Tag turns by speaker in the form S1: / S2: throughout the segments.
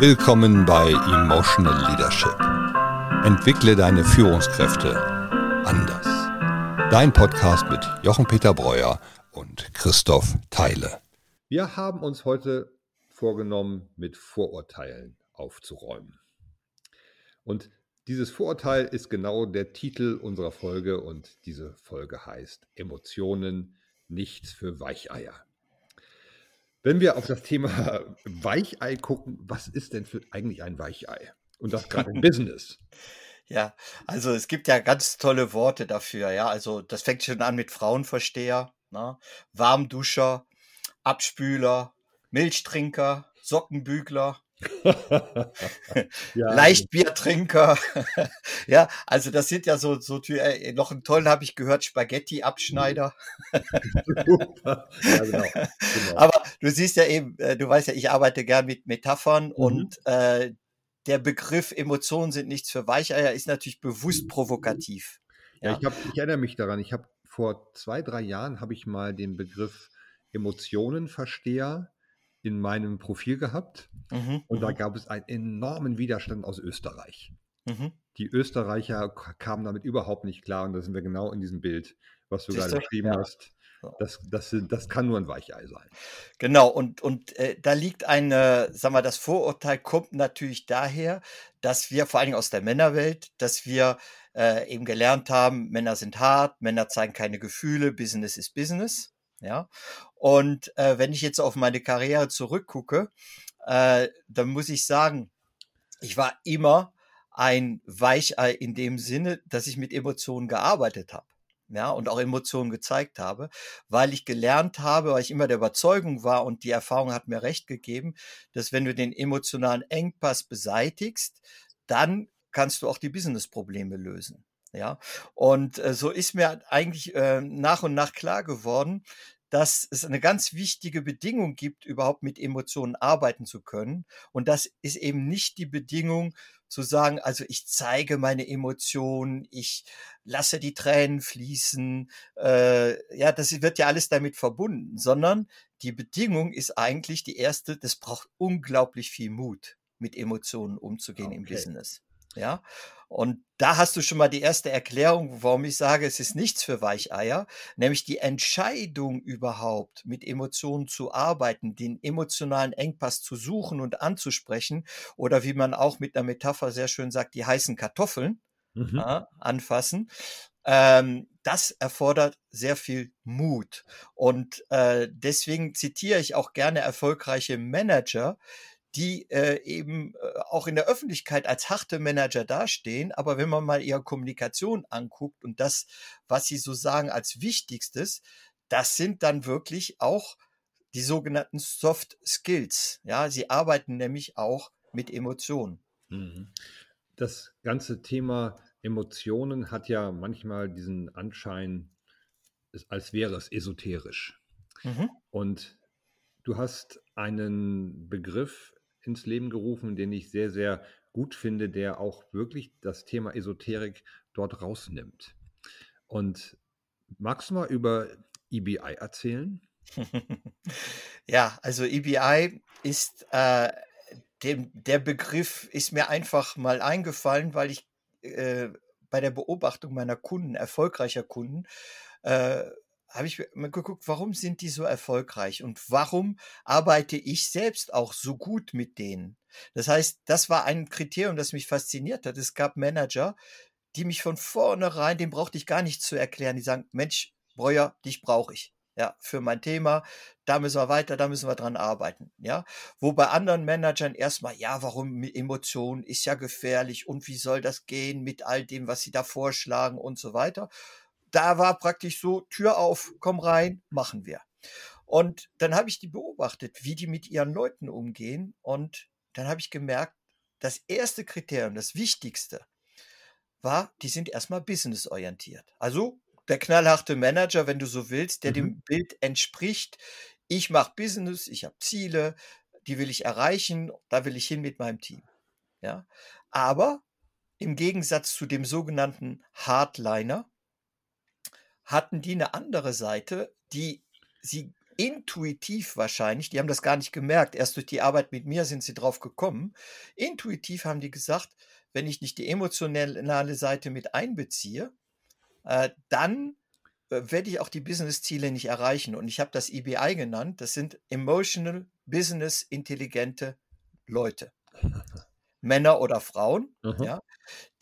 S1: Willkommen bei Emotional Leadership. Entwickle deine Führungskräfte anders. Dein Podcast mit Jochen-Peter Breuer und Christoph Theile. Wir haben uns heute vorgenommen, mit Vorurteilen aufzuräumen. Und dieses Vorurteil ist genau der Titel unserer Folge und diese Folge heißt Emotionen nichts für Weicheier. Wenn wir auf das Thema Weichei gucken, was ist denn für eigentlich ein Weichei? Und das gerade im Business.
S2: Ja, also es gibt ja ganz tolle Worte dafür, ja. Also das fängt schon an mit Frauenversteher, ne? Warmduscher, Abspüler, Milchtrinker, Sockenbügler, ja. Leichtbiertrinker. ja, also das sind ja so, so äh, noch einen tollen habe ich gehört, Spaghetti-Abschneider. ja, genau, genau. Aber du siehst ja eben, äh, du weißt ja, ich arbeite gern mit Metaphern mhm. und äh, der Begriff Emotionen sind nichts für Weicheier ist natürlich bewusst provokativ.
S1: Ja, ja ich, hab, ich erinnere mich daran, ich habe vor zwei, drei Jahren habe ich mal den Begriff Emotionenversteher in meinem Profil gehabt mhm, und da mhm. gab es einen enormen Widerstand aus Österreich. Mhm. Die Österreicher kamen damit überhaupt nicht klar und da sind wir genau in diesem Bild, was du gerade beschrieben ja. hast. Das, das, das kann nur ein Weichei sein.
S2: Genau, und, und äh, da liegt eine, sag mal, das Vorurteil kommt natürlich daher, dass wir, vor allen Dingen aus der Männerwelt, dass wir äh, eben gelernt haben, Männer sind hart, Männer zeigen keine Gefühle, Business ist Business. Ja. Und äh, wenn ich jetzt auf meine Karriere zurückgucke, äh, dann muss ich sagen, ich war immer ein Weichei in dem Sinne, dass ich mit Emotionen gearbeitet habe. Ja, und auch Emotionen gezeigt habe, weil ich gelernt habe, weil ich immer der Überzeugung war und die Erfahrung hat mir recht gegeben, dass wenn du den emotionalen Engpass beseitigst, dann kannst du auch die Business-Probleme lösen. Ja, und äh, so ist mir eigentlich äh, nach und nach klar geworden, dass es eine ganz wichtige Bedingung gibt, überhaupt mit Emotionen arbeiten zu können. Und das ist eben nicht die Bedingung zu sagen, also ich zeige meine Emotionen, ich lasse die Tränen fließen. Äh, ja, das wird ja alles damit verbunden, sondern die Bedingung ist eigentlich die erste, das braucht unglaublich viel Mut, mit Emotionen umzugehen okay. im Business. Ja. Und da hast du schon mal die erste Erklärung, warum ich sage, es ist nichts für Weicheier, nämlich die Entscheidung überhaupt mit Emotionen zu arbeiten, den emotionalen Engpass zu suchen und anzusprechen oder wie man auch mit einer Metapher sehr schön sagt, die heißen Kartoffeln mhm. äh, anfassen. Ähm, das erfordert sehr viel Mut. Und äh, deswegen zitiere ich auch gerne erfolgreiche Manager, die äh, eben äh, auch in der Öffentlichkeit als harte Manager dastehen. Aber wenn man mal ihre Kommunikation anguckt und das, was sie so sagen als Wichtigstes, das sind dann wirklich auch die sogenannten Soft Skills. Ja, sie arbeiten nämlich auch mit Emotionen. Mhm.
S1: Das ganze Thema Emotionen hat ja manchmal diesen Anschein, als wäre es esoterisch. Mhm. Und du hast einen Begriff ins Leben gerufen, den ich sehr, sehr gut finde, der auch wirklich das Thema Esoterik dort rausnimmt. Und magst du mal über EBI erzählen?
S2: ja, also EBI ist äh, dem, der Begriff ist mir einfach mal eingefallen, weil ich äh, bei der Beobachtung meiner Kunden, erfolgreicher Kunden, äh, habe ich mir geguckt, warum sind die so erfolgreich und warum arbeite ich selbst auch so gut mit denen? Das heißt, das war ein Kriterium, das mich fasziniert hat. Es gab Manager, die mich von vornherein, dem brauchte ich gar nicht zu erklären, die sagen, Mensch, Breuer, dich brauche ich. Ja, für mein Thema, da müssen wir weiter, da müssen wir dran arbeiten. Ja, wo bei anderen Managern erstmal, ja, warum Emotionen ist ja gefährlich und wie soll das gehen mit all dem, was sie da vorschlagen und so weiter da war praktisch so, Tür auf, komm rein, machen wir. Und dann habe ich die beobachtet, wie die mit ihren Leuten umgehen. Und dann habe ich gemerkt, das erste Kriterium, das wichtigste, war, die sind erstmal businessorientiert. Also der knallharte Manager, wenn du so willst, der mhm. dem Bild entspricht. Ich mache Business, ich habe Ziele, die will ich erreichen, da will ich hin mit meinem Team. Ja, aber im Gegensatz zu dem sogenannten Hardliner, hatten die eine andere Seite, die sie intuitiv wahrscheinlich, die haben das gar nicht gemerkt, erst durch die Arbeit mit mir sind sie drauf gekommen. Intuitiv haben die gesagt, wenn ich nicht die emotionale Seite mit einbeziehe, äh, dann äh, werde ich auch die Business-Ziele nicht erreichen. Und ich habe das EBI genannt. Das sind Emotional Business Intelligente Leute. Männer oder Frauen, mhm. ja,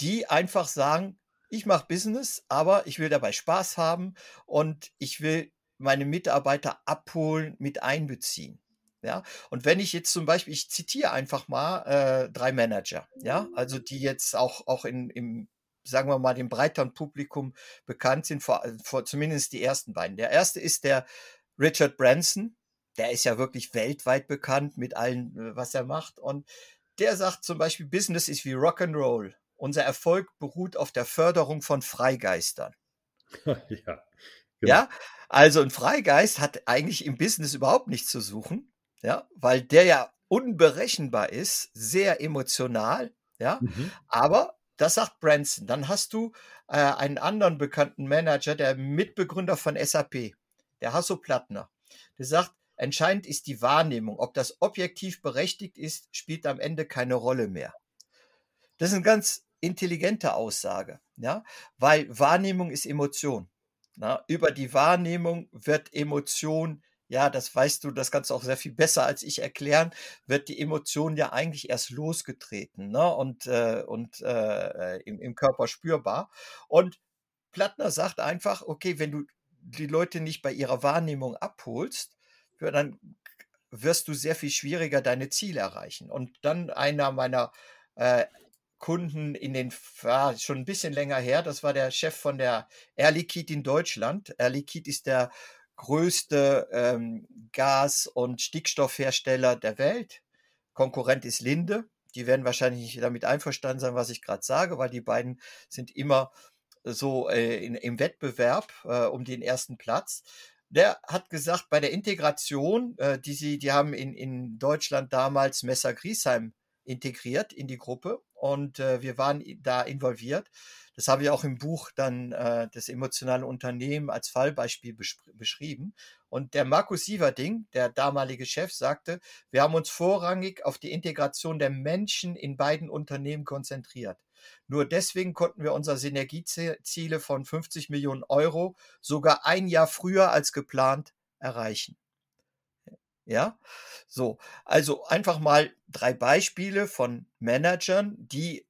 S2: die einfach sagen, ich mache Business, aber ich will dabei Spaß haben und ich will meine Mitarbeiter abholen, mit einbeziehen. Ja, und wenn ich jetzt zum Beispiel, ich zitiere einfach mal äh, drei Manager, ja, also die jetzt auch, auch in, im, sagen wir mal, dem breiteren Publikum bekannt sind, vor, vor zumindest die ersten beiden. Der erste ist der Richard Branson, der ist ja wirklich weltweit bekannt mit allem, äh, was er macht. Und der sagt zum Beispiel, Business ist wie Rock'n'Roll. Unser Erfolg beruht auf der Förderung von Freigeistern. ja. Genau. Ja, also ein Freigeist hat eigentlich im Business überhaupt nichts zu suchen, ja, weil der ja unberechenbar ist, sehr emotional, ja, mhm. aber das sagt Branson. Dann hast du äh, einen anderen bekannten Manager, der Mitbegründer von SAP, der Hasso Plattner. Der sagt, entscheidend ist die Wahrnehmung. Ob das objektiv berechtigt ist, spielt am Ende keine Rolle mehr. Das ist eine ganz intelligente Aussage, ja, weil Wahrnehmung ist Emotion. Na, über die Wahrnehmung wird Emotion, ja, das weißt du, das kannst du auch sehr viel besser als ich erklären, wird die Emotion ja eigentlich erst losgetreten ne? und, äh, und äh, im, im Körper spürbar. Und Plattner sagt einfach, okay, wenn du die Leute nicht bei ihrer Wahrnehmung abholst, dann wirst du sehr viel schwieriger deine Ziele erreichen. Und dann einer meiner äh, Kunden in den, war schon ein bisschen länger her, das war der Chef von der Air Liquide in Deutschland. Air Liquide ist der größte ähm, Gas- und Stickstoffhersteller der Welt. Konkurrent ist Linde. Die werden wahrscheinlich nicht damit einverstanden sein, was ich gerade sage, weil die beiden sind immer so äh, in, im Wettbewerb äh, um den ersten Platz. Der hat gesagt, bei der Integration, äh, die sie, die haben in, in Deutschland damals Messer Griesheim integriert in die Gruppe und äh, wir waren da involviert. Das habe ich auch im Buch dann äh, das emotionale Unternehmen als Fallbeispiel beschrieben. Und der Markus Sieverding, der damalige Chef, sagte, wir haben uns vorrangig auf die Integration der Menschen in beiden Unternehmen konzentriert. Nur deswegen konnten wir unsere Synergieziele von 50 Millionen Euro sogar ein Jahr früher als geplant erreichen. Ja, so. Also einfach mal drei Beispiele von Managern, die,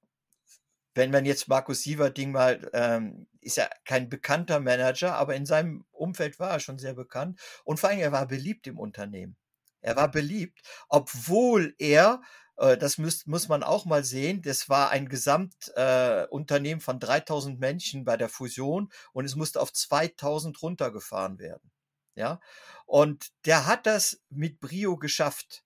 S2: wenn man jetzt Markus Sieverding mal, ähm, ist ja kein bekannter Manager, aber in seinem Umfeld war er schon sehr bekannt und vor allem er war beliebt im Unternehmen. Er war beliebt, obwohl er äh, das muss, muss man auch mal sehen. Das war ein Gesamtunternehmen äh, von 3000 Menschen bei der Fusion und es musste auf 2000 runtergefahren werden. Ja, und der hat das mit Brio geschafft.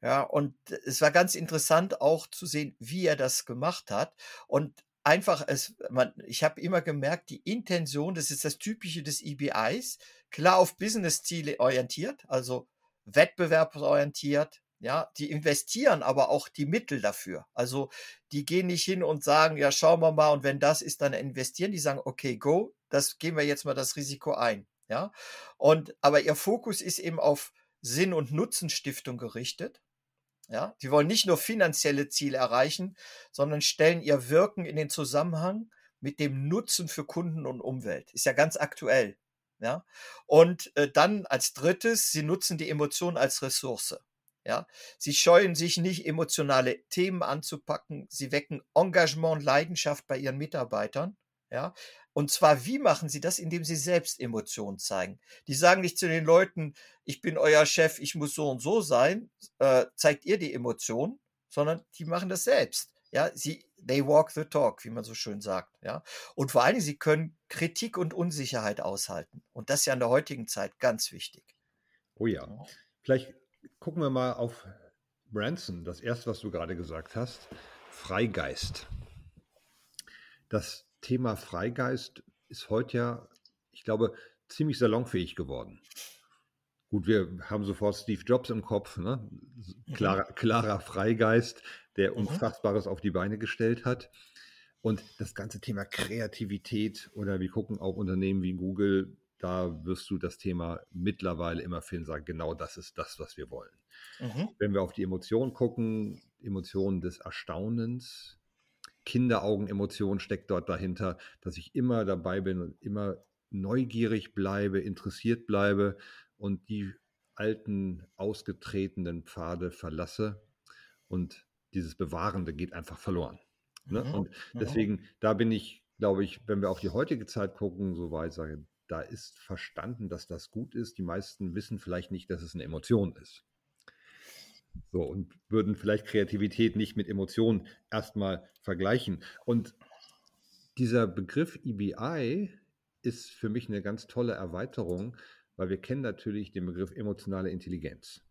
S2: Ja, und es war ganz interessant auch zu sehen, wie er das gemacht hat. Und einfach, es, man, ich habe immer gemerkt, die Intention, das ist das Typische des EBIs, klar auf Business-Ziele orientiert, also wettbewerbsorientiert, ja, die investieren aber auch die Mittel dafür. Also die gehen nicht hin und sagen, ja, schauen wir mal, und wenn das ist, dann investieren. Die sagen, okay, go, das gehen wir jetzt mal das Risiko ein. Ja, und aber ihr Fokus ist eben auf Sinn- und Nutzenstiftung gerichtet. Ja, die wollen nicht nur finanzielle Ziele erreichen, sondern stellen ihr Wirken in den Zusammenhang mit dem Nutzen für Kunden und Umwelt. Ist ja ganz aktuell. Ja, und äh, dann als drittes, sie nutzen die Emotionen als Ressource. Ja, sie scheuen sich nicht, emotionale Themen anzupacken. Sie wecken Engagement und Leidenschaft bei ihren Mitarbeitern. Ja, und zwar, wie machen sie das? Indem sie selbst Emotionen zeigen. Die sagen nicht zu den Leuten, ich bin euer Chef, ich muss so und so sein, äh, zeigt ihr die Emotionen, sondern die machen das selbst. Ja, sie, they walk the talk, wie man so schön sagt. Ja, und vor allen Dingen, sie können Kritik und Unsicherheit aushalten. Und das ist ja in der heutigen Zeit ganz wichtig.
S1: Oh ja. Vielleicht gucken wir mal auf Branson, das erste, was du gerade gesagt hast. Freigeist. Das Thema Freigeist ist heute ja, ich glaube, ziemlich salonfähig geworden. Gut, wir haben sofort Steve Jobs im Kopf, ne? klarer, klarer Freigeist, der mhm. Unfassbares auf die Beine gestellt hat. Und das ganze Thema Kreativität oder wir gucken auch Unternehmen wie Google, da wirst du das Thema mittlerweile immer finden, sagen, genau das ist das, was wir wollen. Mhm. Wenn wir auf die Emotionen gucken, Emotionen des Erstaunens, Kinderaugen-Emotion steckt dort dahinter, dass ich immer dabei bin und immer neugierig bleibe, interessiert bleibe und die alten, ausgetretenen Pfade verlasse und dieses Bewahrende geht einfach verloren. Ne? Mhm. Und mhm. deswegen, da bin ich, glaube ich, wenn wir auf die heutige Zeit gucken, so weit sage, da ist verstanden, dass das gut ist. Die meisten wissen vielleicht nicht, dass es eine Emotion ist. So, und würden vielleicht Kreativität nicht mit Emotionen erstmal vergleichen. Und dieser Begriff EBI ist für mich eine ganz tolle Erweiterung, weil wir kennen natürlich den Begriff emotionale Intelligenz.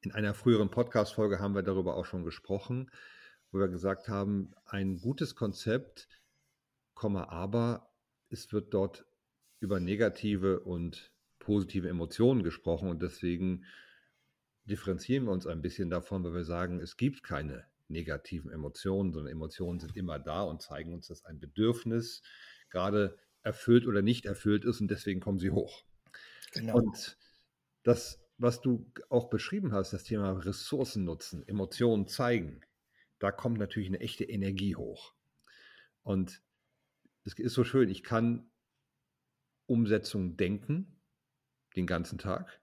S1: In einer früheren Podcast-Folge haben wir darüber auch schon gesprochen, wo wir gesagt haben, ein gutes Konzept, aber es wird dort über negative und positive Emotionen gesprochen und deswegen differenzieren wir uns ein bisschen davon, weil wir sagen, es gibt keine negativen Emotionen, sondern Emotionen sind immer da und zeigen uns, dass ein Bedürfnis gerade erfüllt oder nicht erfüllt ist und deswegen kommen sie hoch. Genau. Und das, was du auch beschrieben hast, das Thema Ressourcen nutzen, Emotionen zeigen, da kommt natürlich eine echte Energie hoch. Und es ist so schön, ich kann Umsetzung denken den ganzen Tag.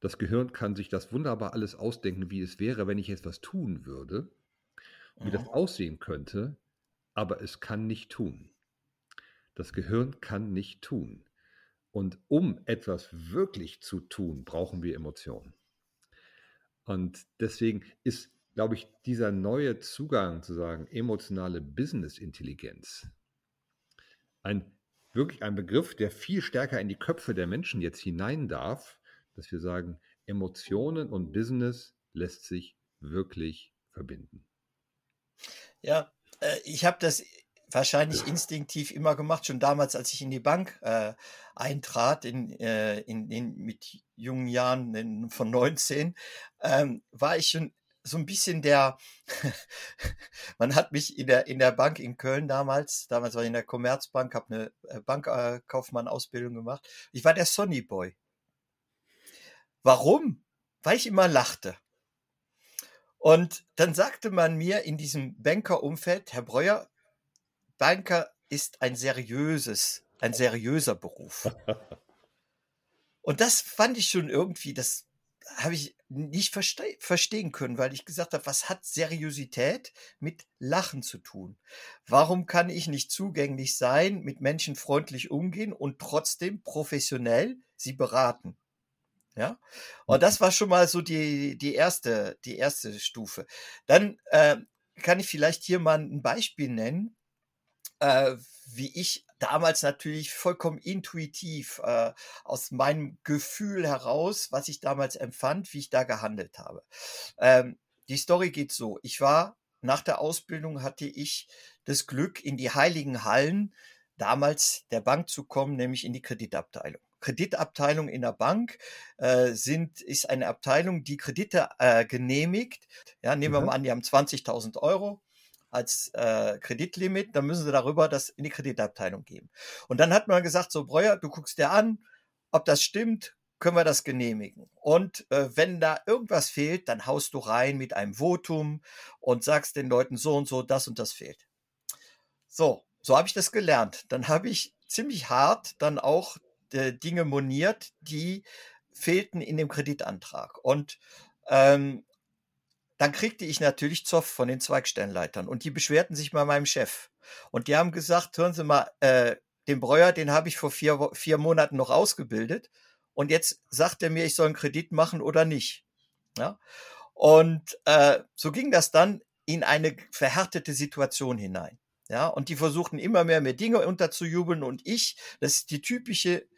S1: Das Gehirn kann sich das wunderbar alles ausdenken, wie es wäre, wenn ich etwas tun würde, wie mhm. das aussehen könnte, aber es kann nicht tun. Das Gehirn kann nicht tun. Und um etwas wirklich zu tun, brauchen wir Emotionen. Und deswegen ist, glaube ich, dieser neue Zugang zu sagen, emotionale Business-Intelligenz, ein wirklich ein Begriff, der viel stärker in die Köpfe der Menschen jetzt hinein darf, dass wir sagen, Emotionen und Business lässt sich wirklich verbinden.
S2: Ja, äh, ich habe das wahrscheinlich instinktiv immer gemacht, schon damals, als ich in die Bank äh, eintrat, in, äh, in, in, mit jungen Jahren in, von 19, ähm, war ich schon so ein bisschen der, man hat mich in der, in der Bank in Köln damals, damals war ich in der Commerzbank, habe eine äh, Bankkaufmann-Ausbildung gemacht. Ich war der Sonny Boy. Warum? Weil ich immer lachte. Und dann sagte man mir in diesem Banker-Umfeld, Herr Breuer, Banker ist ein seriöses, ein seriöser Beruf. Und das fand ich schon irgendwie, das habe ich nicht verste verstehen können, weil ich gesagt habe, was hat Seriosität mit Lachen zu tun? Warum kann ich nicht zugänglich sein, mit Menschen freundlich umgehen und trotzdem professionell sie beraten? Ja, und das war schon mal so die, die erste, die erste Stufe. Dann äh, kann ich vielleicht hier mal ein Beispiel nennen, äh, wie ich damals natürlich vollkommen intuitiv äh, aus meinem Gefühl heraus, was ich damals empfand, wie ich da gehandelt habe. Ähm, die Story geht so. Ich war nach der Ausbildung hatte ich das Glück, in die heiligen Hallen damals der Bank zu kommen, nämlich in die Kreditabteilung. Kreditabteilung in der Bank äh, sind, ist eine Abteilung, die Kredite äh, genehmigt. Ja, nehmen wir mhm. mal an, die haben 20.000 Euro als äh, Kreditlimit, dann müssen sie darüber das in die Kreditabteilung geben. Und dann hat man gesagt, so Breuer, du guckst dir an, ob das stimmt, können wir das genehmigen. Und äh, wenn da irgendwas fehlt, dann haust du rein mit einem Votum und sagst den Leuten so und so, das und das fehlt. So, so habe ich das gelernt. Dann habe ich ziemlich hart dann auch äh, Dinge moniert, die fehlten in dem Kreditantrag. Und ähm, dann kriegte ich natürlich Zoff von den Zweigstellenleitern und die beschwerten sich bei meinem Chef. Und die haben gesagt, hören Sie mal, äh, den Breuer, den habe ich vor vier, vier Monaten noch ausgebildet und jetzt sagt er mir, ich soll einen Kredit machen oder nicht. Ja? Und äh, so ging das dann in eine verhärtete Situation hinein. Ja, und die versuchten immer mehr mir Dinge unterzujubeln und ich, das ist die typische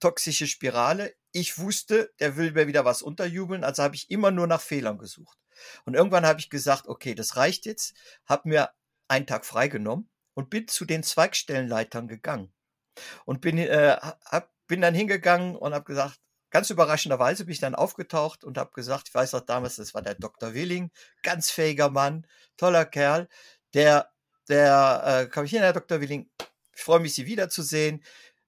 S2: toxische Spirale. Ich wusste, der will mir wieder was unterjubeln, also habe ich immer nur nach Fehlern gesucht. Und irgendwann habe ich gesagt, okay, das reicht jetzt, habe mir einen Tag freigenommen und bin zu den Zweigstellenleitern gegangen. Und bin, äh, hab, bin dann hingegangen und habe gesagt, ganz überraschenderweise bin ich dann aufgetaucht und habe gesagt, ich weiß noch damals, das war der Dr. Willing, ganz fähiger Mann, toller Kerl, der, der, äh, kam ich hin, Herr Dr. Willing, ich freue mich, Sie wiederzusehen.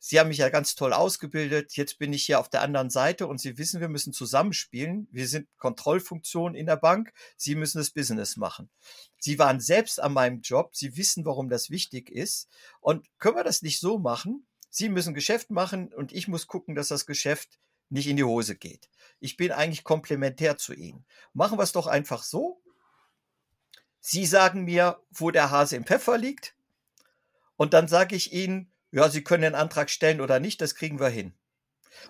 S2: Sie haben mich ja ganz toll ausgebildet. Jetzt bin ich hier auf der anderen Seite und Sie wissen, wir müssen zusammenspielen. Wir sind Kontrollfunktion in der Bank. Sie müssen das Business machen. Sie waren selbst an meinem Job. Sie wissen, warum das wichtig ist. Und können wir das nicht so machen? Sie müssen Geschäft machen und ich muss gucken, dass das Geschäft nicht in die Hose geht. Ich bin eigentlich komplementär zu Ihnen. Machen wir es doch einfach so. Sie sagen mir, wo der Hase im Pfeffer liegt. Und dann sage ich Ihnen, ja, Sie können den Antrag stellen oder nicht, das kriegen wir hin.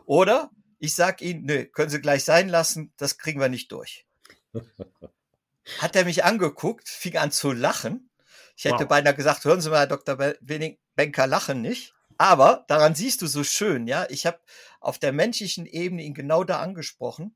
S2: Oder ich sage Ihnen, nö, können Sie gleich sein lassen, das kriegen wir nicht durch. Hat er mich angeguckt, fing an zu lachen. Ich hätte wow. beinahe gesagt, hören Sie mal, Herr Dr. Benker, lachen nicht. Aber daran siehst du so schön, ja, ich habe auf der menschlichen Ebene ihn genau da angesprochen,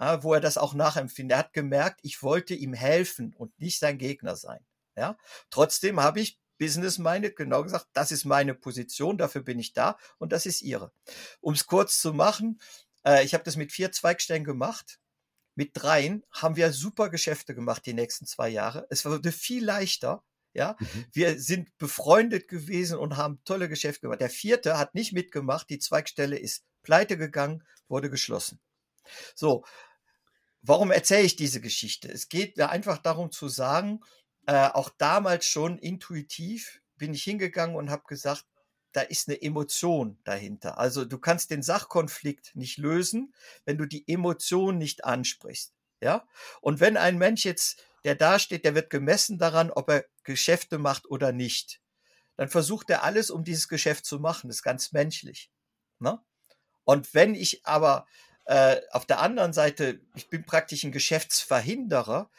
S2: ja, wo er das auch nachempfindet. Er hat gemerkt, ich wollte ihm helfen und nicht sein Gegner sein. Ja, trotzdem habe ich business-minded, genau gesagt, das ist meine Position, dafür bin ich da und das ist ihre. Um es kurz zu machen, äh, ich habe das mit vier Zweigstellen gemacht. Mit dreien haben wir super Geschäfte gemacht die nächsten zwei Jahre. Es wurde viel leichter. Ja, mhm. wir sind befreundet gewesen und haben tolle Geschäfte gemacht. Der vierte hat nicht mitgemacht. Die Zweigstelle ist pleite gegangen, wurde geschlossen. So. Warum erzähle ich diese Geschichte? Es geht einfach darum zu sagen, äh, auch damals schon intuitiv bin ich hingegangen und habe gesagt, da ist eine Emotion dahinter. Also du kannst den Sachkonflikt nicht lösen, wenn du die Emotion nicht ansprichst. Ja? Und wenn ein Mensch jetzt, der da steht, der wird gemessen daran, ob er Geschäfte macht oder nicht, dann versucht er alles, um dieses Geschäft zu machen. Das ist ganz menschlich. Ne? Und wenn ich aber äh, auf der anderen Seite, ich bin praktisch ein Geschäftsverhinderer,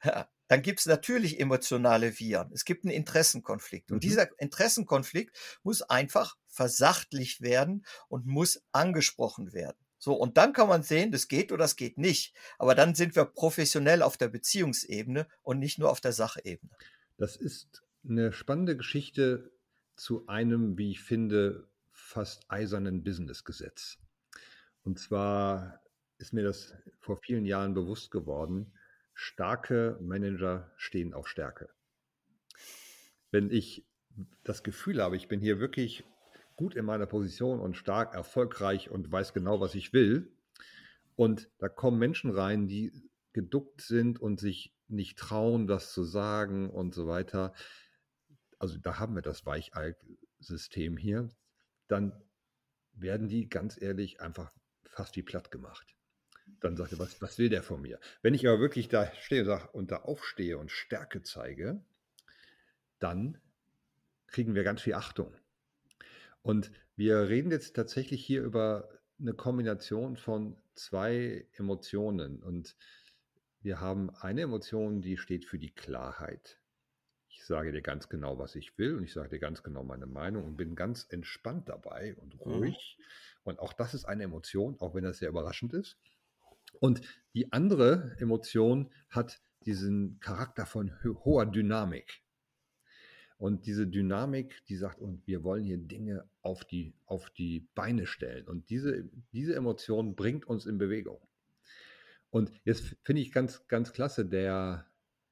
S2: dann gibt es natürlich emotionale Viren. Es gibt einen Interessenkonflikt. Und mhm. dieser Interessenkonflikt muss einfach versachtlicht werden und muss angesprochen werden. So, und dann kann man sehen, das geht oder das geht nicht. Aber dann sind wir professionell auf der Beziehungsebene und nicht nur auf der Sachebene.
S1: Das ist eine spannende Geschichte zu einem, wie ich finde, fast eisernen Businessgesetz. Und zwar ist mir das vor vielen Jahren bewusst geworden, starke Manager stehen auf Stärke. Wenn ich das Gefühl habe, ich bin hier wirklich gut in meiner Position und stark erfolgreich und weiß genau, was ich will, und da kommen Menschen rein, die geduckt sind und sich nicht trauen, das zu sagen und so weiter. Also da haben wir das Weichei-System hier. Dann werden die ganz ehrlich einfach fast wie platt gemacht dann sagt er, was, was will der von mir? Wenn ich aber wirklich da stehe und, sag, und da aufstehe und Stärke zeige, dann kriegen wir ganz viel Achtung. Und wir reden jetzt tatsächlich hier über eine Kombination von zwei Emotionen. Und wir haben eine Emotion, die steht für die Klarheit. Ich sage dir ganz genau, was ich will und ich sage dir ganz genau meine Meinung und bin ganz entspannt dabei und mhm. ruhig. Mhm. Und auch das ist eine Emotion, auch wenn das sehr überraschend ist. Und die andere Emotion hat diesen Charakter von hoher Dynamik. Und diese Dynamik, die sagt, und wir wollen hier Dinge auf die, auf die Beine stellen. Und diese, diese Emotion bringt uns in Bewegung. Und jetzt finde ich ganz, ganz klasse, der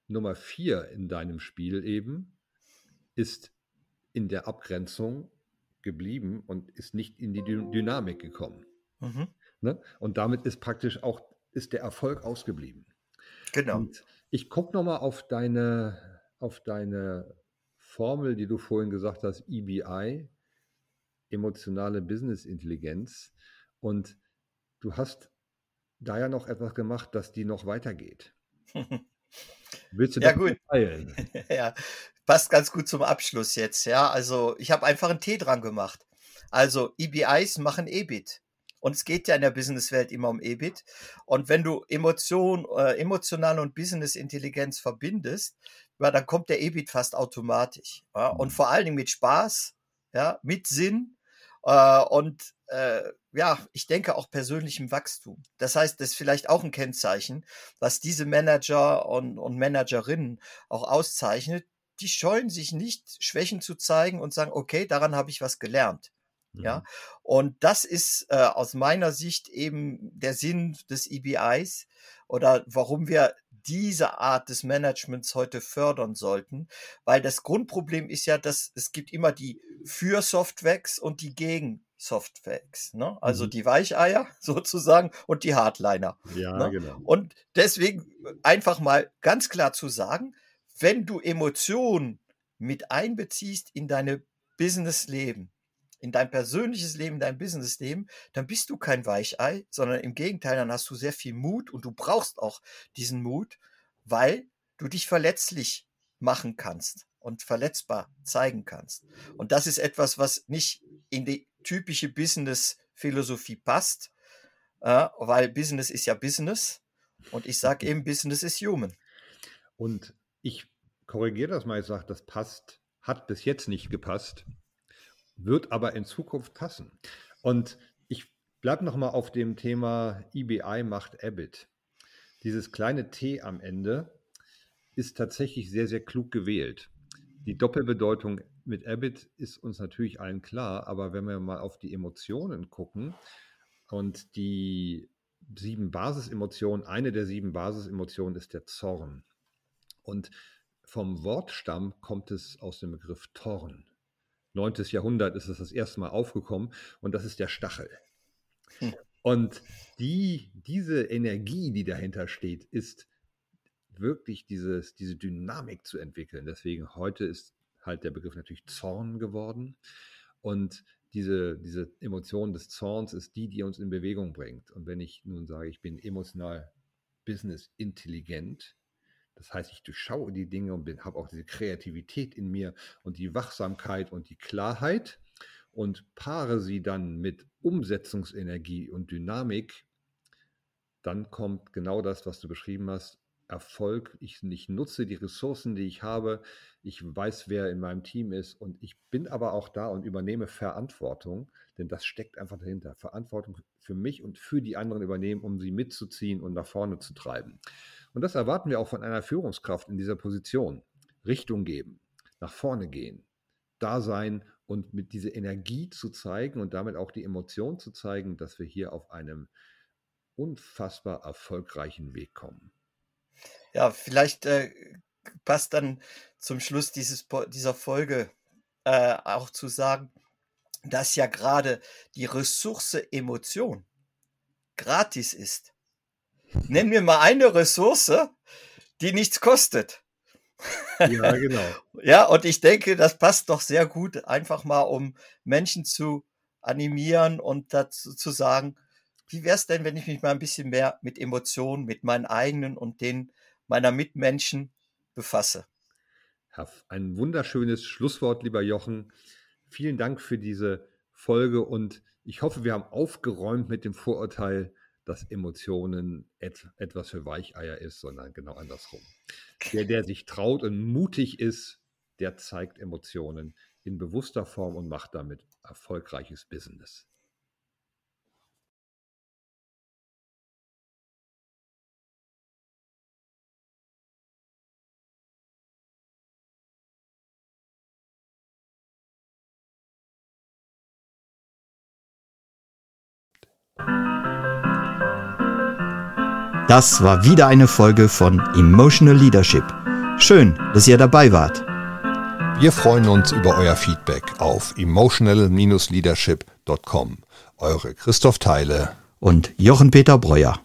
S1: Nummer vier in deinem Spiel eben ist in der Abgrenzung geblieben und ist nicht in die Dynamik gekommen. Mhm. Ne? Und damit ist praktisch auch ist der Erfolg ausgeblieben. Genau. Und ich gucke nochmal auf deine, auf deine Formel, die du vorhin gesagt hast, EBI, emotionale Business Intelligenz. Und du hast da ja noch etwas gemacht, dass die noch weitergeht.
S2: Willst du das ja, gut. teilen? ja, passt ganz gut zum Abschluss jetzt. Ja, also ich habe einfach einen Tee dran gemacht. Also EBIs machen EBIT. Und es geht ja in der Businesswelt immer um EBIT. Und wenn du Emotion, äh, emotionale und Business-Intelligenz verbindest, ja, dann kommt der EBIT fast automatisch. Ja? Und vor allen Dingen mit Spaß, ja, mit Sinn äh, und äh, ja, ich denke auch persönlichem Wachstum. Das heißt, das ist vielleicht auch ein Kennzeichen, was diese Manager und, und Managerinnen auch auszeichnet. Die scheuen sich nicht, Schwächen zu zeigen und sagen, okay, daran habe ich was gelernt. Ja, mhm. und das ist äh, aus meiner Sicht eben der Sinn des EBIs oder warum wir diese Art des Managements heute fördern sollten, weil das Grundproblem ist ja, dass es gibt immer die für Softwares und die gegen Softfacts, ne? also mhm. die Weicheier sozusagen und die Hardliner.
S1: Ja,
S2: ne?
S1: genau.
S2: Und deswegen einfach mal ganz klar zu sagen, wenn du Emotionen mit einbeziehst in deine Businessleben, in dein persönliches Leben, dein Businessleben, dann bist du kein Weichei, sondern im Gegenteil, dann hast du sehr viel Mut und du brauchst auch diesen Mut, weil du dich verletzlich machen kannst und verletzbar zeigen kannst. Und das ist etwas, was nicht in die typische Business-Philosophie passt, äh, weil Business ist ja Business und ich sage eben, Business ist human.
S1: Und ich korrigiere das mal, ich sage, das passt, hat bis jetzt nicht gepasst wird aber in Zukunft passen. Und ich bleibe nochmal auf dem Thema EBI macht EBIT. Dieses kleine T am Ende ist tatsächlich sehr, sehr klug gewählt. Die Doppelbedeutung mit EBIT ist uns natürlich allen klar, aber wenn wir mal auf die Emotionen gucken und die sieben Basisemotionen, eine der sieben Basisemotionen ist der Zorn. Und vom Wortstamm kommt es aus dem Begriff Torn. 9. Jahrhundert ist es das erste Mal aufgekommen und das ist der Stachel. Hm. Und die, diese Energie, die dahinter steht, ist wirklich dieses, diese Dynamik zu entwickeln. Deswegen heute ist halt der Begriff natürlich Zorn geworden. Und diese, diese Emotion des Zorns ist die, die uns in Bewegung bringt. Und wenn ich nun sage, ich bin emotional business intelligent, das heißt, ich durchschaue die Dinge und habe auch diese Kreativität in mir und die Wachsamkeit und die Klarheit und paare sie dann mit Umsetzungsenergie und Dynamik, dann kommt genau das, was du beschrieben hast. Erfolg. Ich, ich nutze die Ressourcen, die ich habe. Ich weiß, wer in meinem Team ist und ich bin aber auch da und übernehme Verantwortung, denn das steckt einfach dahinter. Verantwortung für mich und für die anderen übernehmen, um sie mitzuziehen und nach vorne zu treiben. Und das erwarten wir auch von einer Führungskraft in dieser Position. Richtung geben, nach vorne gehen, da sein und mit dieser Energie zu zeigen und damit auch die Emotion zu zeigen, dass wir hier auf einem unfassbar erfolgreichen Weg kommen.
S2: Ja, vielleicht äh, passt dann zum Schluss dieses, dieser Folge äh, auch zu sagen, dass ja gerade die Ressource Emotion gratis ist. Nenn mir mal eine Ressource, die nichts kostet.
S1: Ja, genau.
S2: ja, und ich denke, das passt doch sehr gut, einfach mal, um Menschen zu animieren und dazu zu sagen, wie wäre es denn, wenn ich mich mal ein bisschen mehr mit Emotionen, mit meinen eigenen und den meiner Mitmenschen befasse?
S1: Ein wunderschönes Schlusswort, lieber Jochen. Vielen Dank für diese Folge und ich hoffe, wir haben aufgeräumt mit dem Vorurteil, dass Emotionen et etwas für Weicheier ist, sondern genau andersrum. Der, der sich traut und mutig ist, der zeigt Emotionen in bewusster Form und macht damit erfolgreiches Business.
S3: Das war wieder eine Folge von Emotional Leadership. Schön, dass ihr dabei wart.
S4: Wir freuen uns über euer Feedback auf emotional-leadership.com. Eure Christoph Teile
S3: und Jochen Peter Breuer.